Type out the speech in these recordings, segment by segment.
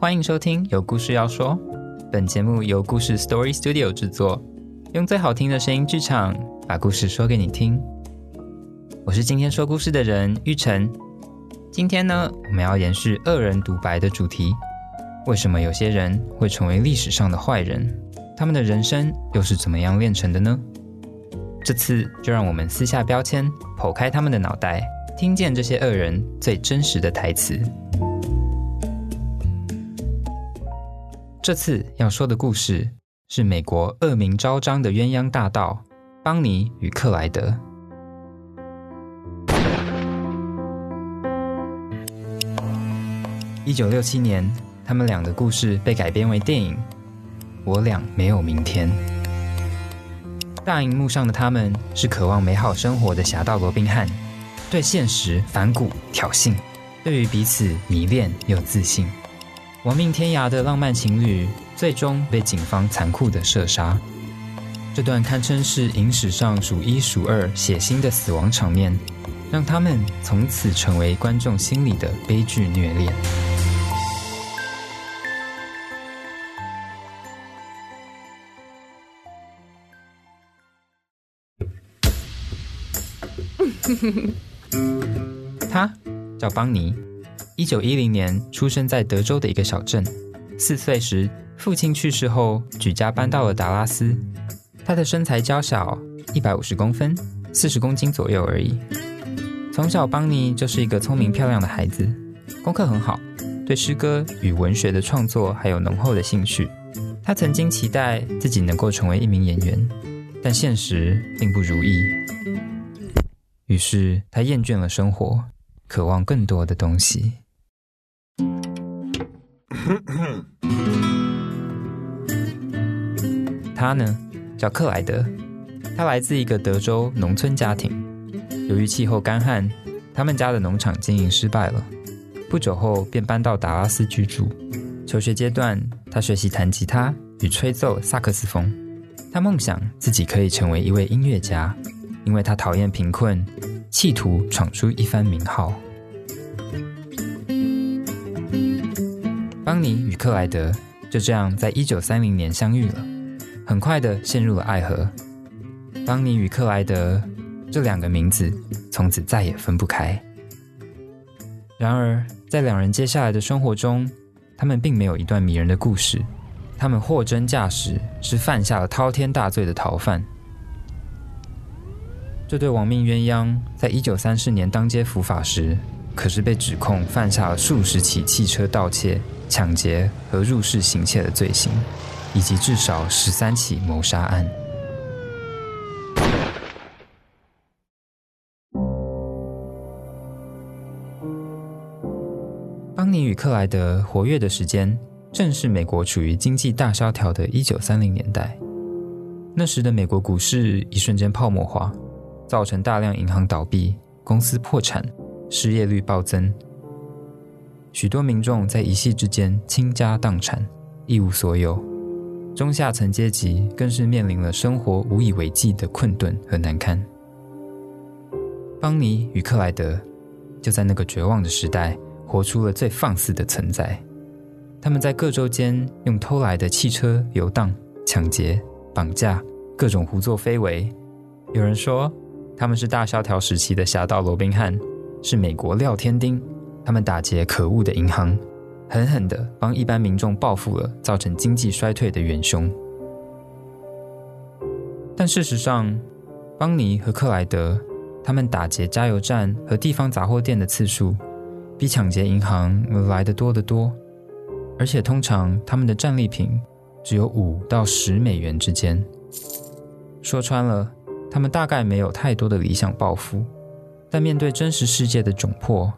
欢迎收听有故事要说。本节目由故事 Story Studio 制作，用最好听的声音剧场，把故事说给你听。我是今天说故事的人玉成。今天呢，我们要延续恶人独白的主题。为什么有些人会成为历史上的坏人？他们的人生又是怎么样炼成的呢？这次就让我们撕下标签，剖开他们的脑袋，听见这些恶人最真实的台词。这次要说的故事是美国恶名昭彰的鸳鸯大盗邦尼与克莱德。一九六七年，他们俩的故事被改编为电影《我俩没有明天》。大荧幕上的他们是渴望美好生活的侠盗罗宾汉，对现实反骨挑衅，对于彼此迷恋又自信，亡命天涯的浪漫情侣，最终被警方残酷的射杀。这段堪称是影史上数一数二血腥的死亡场面，让他们从此成为观众心里的悲剧虐恋。他叫邦尼，一九一零年出生在德州的一个小镇。四岁时，父亲去世后，举家搬到了达拉斯。他的身材娇小，一百五十公分，四十公斤左右而已。从小，邦尼就是一个聪明漂亮的孩子，功课很好，对诗歌与文学的创作还有浓厚的兴趣。他曾经期待自己能够成为一名演员，但现实并不如意。于是他厌倦了生活，渴望更多的东西。他呢，叫克莱德，他来自一个德州农村家庭。由于气候干旱，他们家的农场经营失败了。不久后便搬到达拉斯居住。求学阶段，他学习弹吉他与吹奏萨克斯风。他梦想自己可以成为一位音乐家。因为他讨厌贫困，企图闯出一番名号。邦尼与克莱德就这样在一九三零年相遇了，很快的陷入了爱河。邦尼与克莱德这两个名字从此再也分不开。然而，在两人接下来的生活中，他们并没有一段迷人的故事。他们货真价实是犯下了滔天大罪的逃犯。这对亡命鸳鸯在一九三四年当街伏法时，可是被指控犯下了数十起汽车盗窃、抢劫和入室行窃的罪行，以及至少十三起谋杀案。邦尼与克莱德活跃的时间，正是美国处于经济大萧条的一九三零年代。那时的美国股市一瞬间泡沫化。造成大量银行倒闭、公司破产、失业率暴增，许多民众在一夕之间倾家荡产、一无所有，中下层阶级更是面临了生活无以为继的困顿和难堪。邦尼与克莱德就在那个绝望的时代，活出了最放肆的存在。他们在各州间用偷来的汽车游荡、抢劫、绑架，各种胡作非为。有人说。他们是大萧条时期的侠盗罗宾汉，是美国廖天丁。他们打劫可恶的银行，狠狠地帮一般民众报复了造成经济衰退的元凶。但事实上，邦尼和克莱德他们打劫加油站和地方杂货店的次数，比抢劫银行来得多得多。而且通常他们的战利品只有五到十美元之间。说穿了。他们大概没有太多的理想抱负，但面对真实世界的窘迫，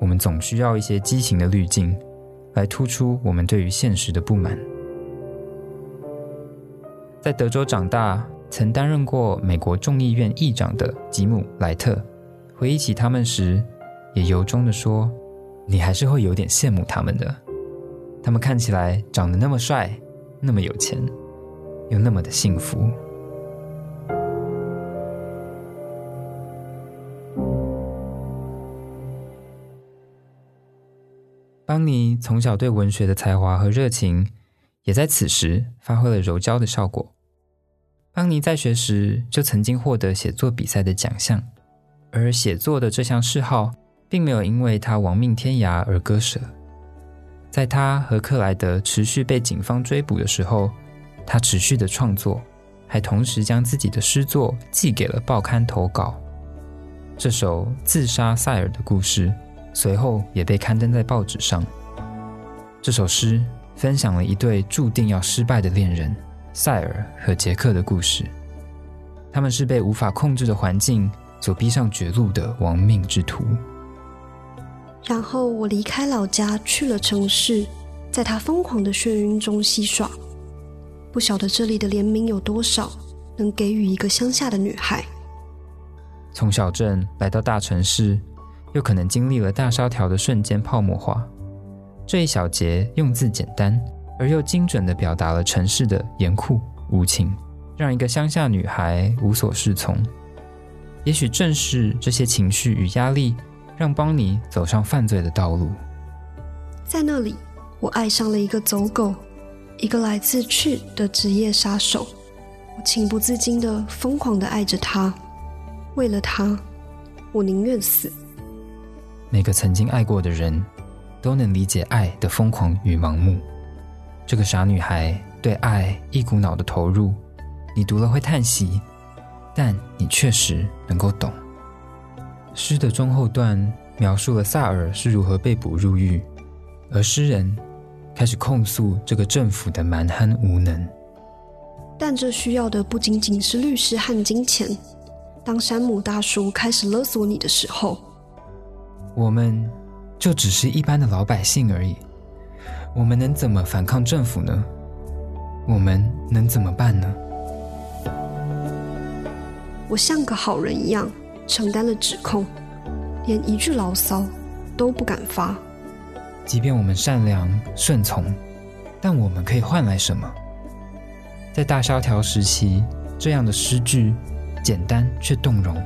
我们总需要一些激情的滤镜，来突出我们对于现实的不满。在德州长大，曾担任过美国众议院议长的吉姆·莱特，回忆起他们时，也由衷的说：“你还是会有点羡慕他们的。他们看起来长得那么帅，那么有钱，又那么的幸福。”邦尼从小对文学的才华和热情，也在此时发挥了柔焦的效果。邦尼在学时就曾经获得写作比赛的奖项，而写作的这项嗜好，并没有因为他亡命天涯而割舍。在他和克莱德持续被警方追捕的时候，他持续的创作，还同时将自己的诗作寄给了报刊投稿。这首自杀塞尔的故事。随后也被刊登在报纸上。这首诗分享了一对注定要失败的恋人塞尔和杰克的故事。他们是被无法控制的环境所逼上绝路的亡命之徒。然后我离开老家，去了城市，在他疯狂的眩晕中戏耍。不晓得这里的怜悯有多少，能给予一个乡下的女孩。从小镇来到大城市。又可能经历了大萧条的瞬间泡沫化，这一小节用字简单而又精准地表达了城市的严酷无情，让一个乡下女孩无所适从。也许正是这些情绪与压力，让邦尼走上犯罪的道路。在那里，我爱上了一个走狗，一个来自去的职业杀手。我情不自禁地疯狂地爱着他，为了他，我宁愿死。每个曾经爱过的人，都能理解爱的疯狂与盲目。这个傻女孩对爱一股脑的投入，你读了会叹息，但你确实能够懂。诗的中后段描述了萨尔是如何被捕入狱，而诗人开始控诉这个政府的蛮横无能。但这需要的不仅仅是律师和金钱。当山姆大叔开始勒索你的时候。我们就只是一般的老百姓而已，我们能怎么反抗政府呢？我们能怎么办呢？我像个好人一样承担了指控，连一句牢骚都不敢发。即便我们善良顺从，但我们可以换来什么？在大萧条时期，这样的诗句简单却动容。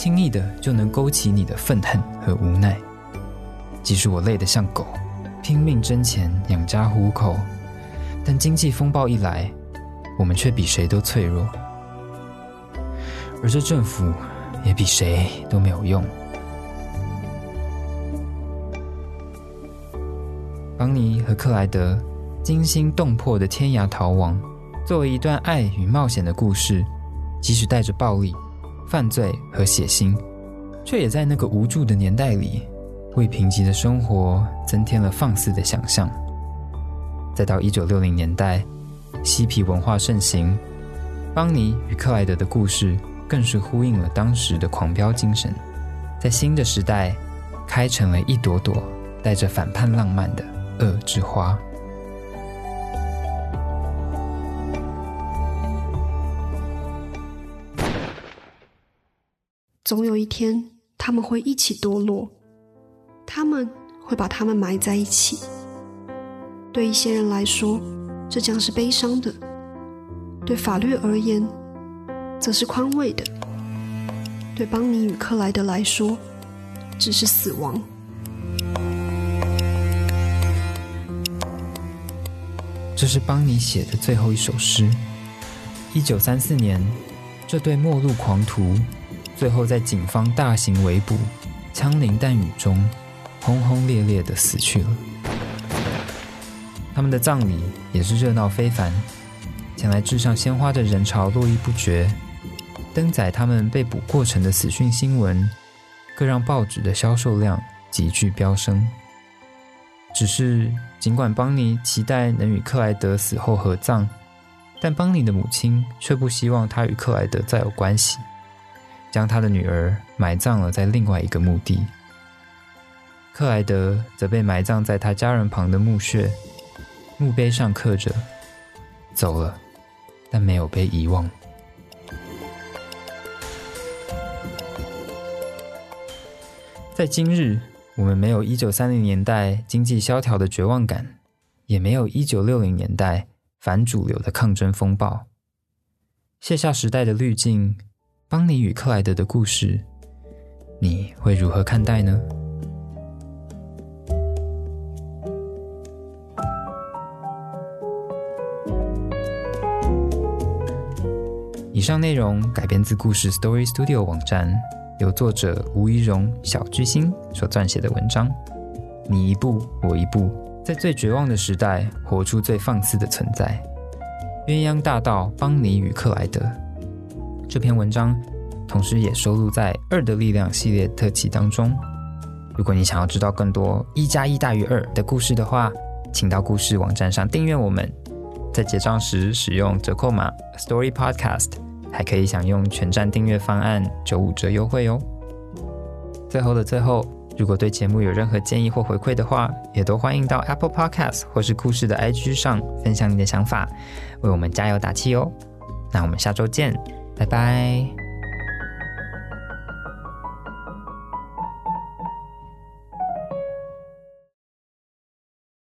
轻易的就能勾起你的愤恨和无奈。即使我累得像狗，拼命挣钱养家糊口，但经济风暴一来，我们却比谁都脆弱。而这政府也比谁都没有用。邦尼和克莱德惊心动魄的天涯逃亡，作为一段爱与冒险的故事，即使带着暴力。犯罪和血腥，却也在那个无助的年代里，为贫瘠的生活增添了放肆的想象。再到一九六零年代，嬉皮文化盛行，邦尼与克莱德的故事更是呼应了当时的狂飙精神，在新的时代开成了一朵朵带着反叛浪漫的恶之花。总有一天，他们会一起堕落，他们会把他们埋在一起。对一些人来说，这将是悲伤的；对法律而言，则是宽慰的。对邦尼与克莱德来说，只是死亡。这是邦尼写的最后一首诗。一九三四年，这对末路狂徒。最后，在警方大型围捕、枪林弹雨中，轰轰烈烈的死去了。他们的葬礼也是热闹非凡，前来致上鲜花的人潮络绎不绝，登载他们被捕过程的死讯新闻，更让报纸的销售量急剧飙升。只是，尽管邦尼期待能与克莱德死后合葬，但邦尼的母亲却不希望他与克莱德再有关系。将他的女儿埋葬了在另外一个墓地，克莱德则被埋葬在他家人旁的墓穴，墓碑上刻着“走了，但没有被遗忘”。在今日，我们没有一九三零年代经济萧条的绝望感，也没有一九六零年代反主流的抗争风暴，卸下时代的滤镜。邦尼与克莱德的故事你会如何看待呢？以上内容改编自故事 story studio 网站由作者吴仪容小巨星所撰写的文章。你一步我一步在最绝望的时代活出最放肆的存在。鸳鸯大道邦尼与克莱德。这篇文章同时也收录在《二的力量》系列特辑当中。如果你想要知道更多一加一大于二的故事的话，请到故事网站上订阅我们。在结账时使用折扣码 Story Podcast，还可以享用全站订阅方案九五折优惠哦。最后的最后，如果对节目有任何建议或回馈的话，也都欢迎到 Apple Podcast 或是故事的 IG 上分享你的想法，为我们加油打气哦。那我们下周见，拜拜。